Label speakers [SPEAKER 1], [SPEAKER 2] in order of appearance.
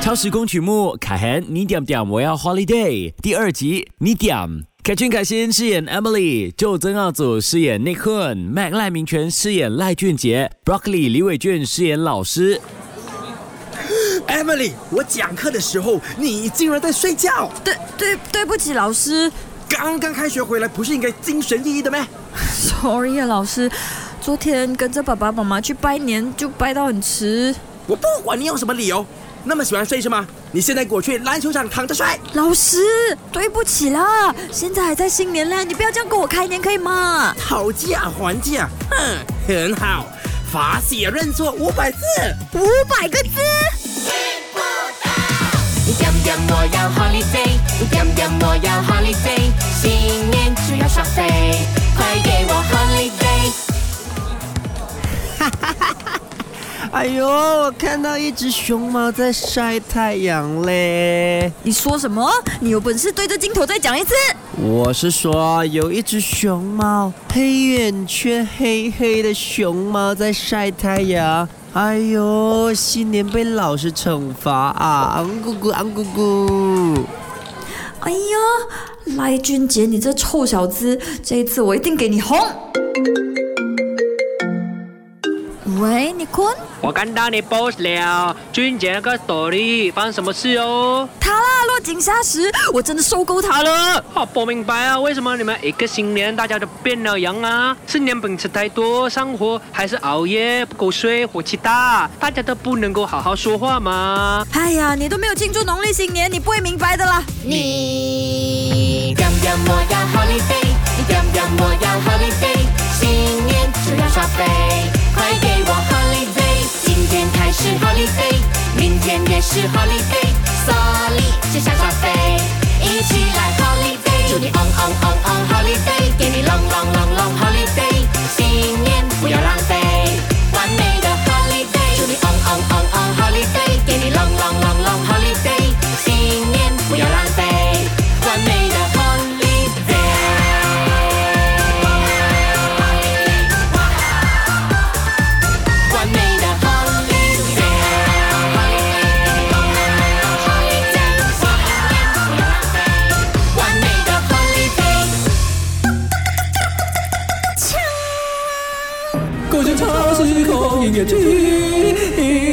[SPEAKER 1] 超时空。
[SPEAKER 2] 曲目，凯恒，你点点，我要 holiday。第二集，你点。凯俊凯欣饰演 Emily，就曾耀祖饰演 Nick Hun，Mac 赖明全饰演赖俊杰，Broccoli 李伟俊饰演老师。
[SPEAKER 3] Emily，我讲课的时候，你竟然在睡觉。
[SPEAKER 4] 对对对不起，老师
[SPEAKER 3] 刚刚开学回来，不是应该精神奕奕的吗
[SPEAKER 4] ？，sorry 啊，老师，昨天跟着爸爸妈妈去拜年，就拜到很迟。
[SPEAKER 3] 我不管你用什么理由，那么喜欢睡是吗？你现在给我去篮球场躺着睡。
[SPEAKER 4] 老师，对不起啦，现在还在新年嘞，你不要这样跟我开年可以吗？
[SPEAKER 3] 讨价还价，哼，很好，罚写认错五百字。
[SPEAKER 4] 五百个字。
[SPEAKER 5] 你点点我要 holiday，你点点我要 holiday，新
[SPEAKER 6] 哎呦，我看到一只熊猫在晒太阳嘞！
[SPEAKER 4] 你说什么？你有本事对着镜头再讲一次。
[SPEAKER 6] 我是说，有一只熊猫，黑眼圈黑黑的熊猫在晒太阳。哎呦，新年被老师惩罚啊！昂咕咕，昂咕咕。
[SPEAKER 4] 哎呀，赖俊杰，你这臭小子，这一次我一定给你红。喂，你坤？
[SPEAKER 7] 我看到你 post 了，俊杰那个 story 发生什么事哦？
[SPEAKER 4] 他啦，落井下石，我真的受够他了。
[SPEAKER 7] 我不明白啊，为什么你们一个新年大家都变了样啊？是年本吃太多上火，还是熬夜不够睡，火气大？大家都不能够好好说话吗？
[SPEAKER 4] 哎呀，你都没有庆祝农历新年，你不会明白的啦。
[SPEAKER 5] 你点点我要 holiday，一点点我要 holiday，新年就要耍飞，快给我 holiday。今是 holiday，明天也是 holiday，所以只想耍飞，
[SPEAKER 1] Nghĩa.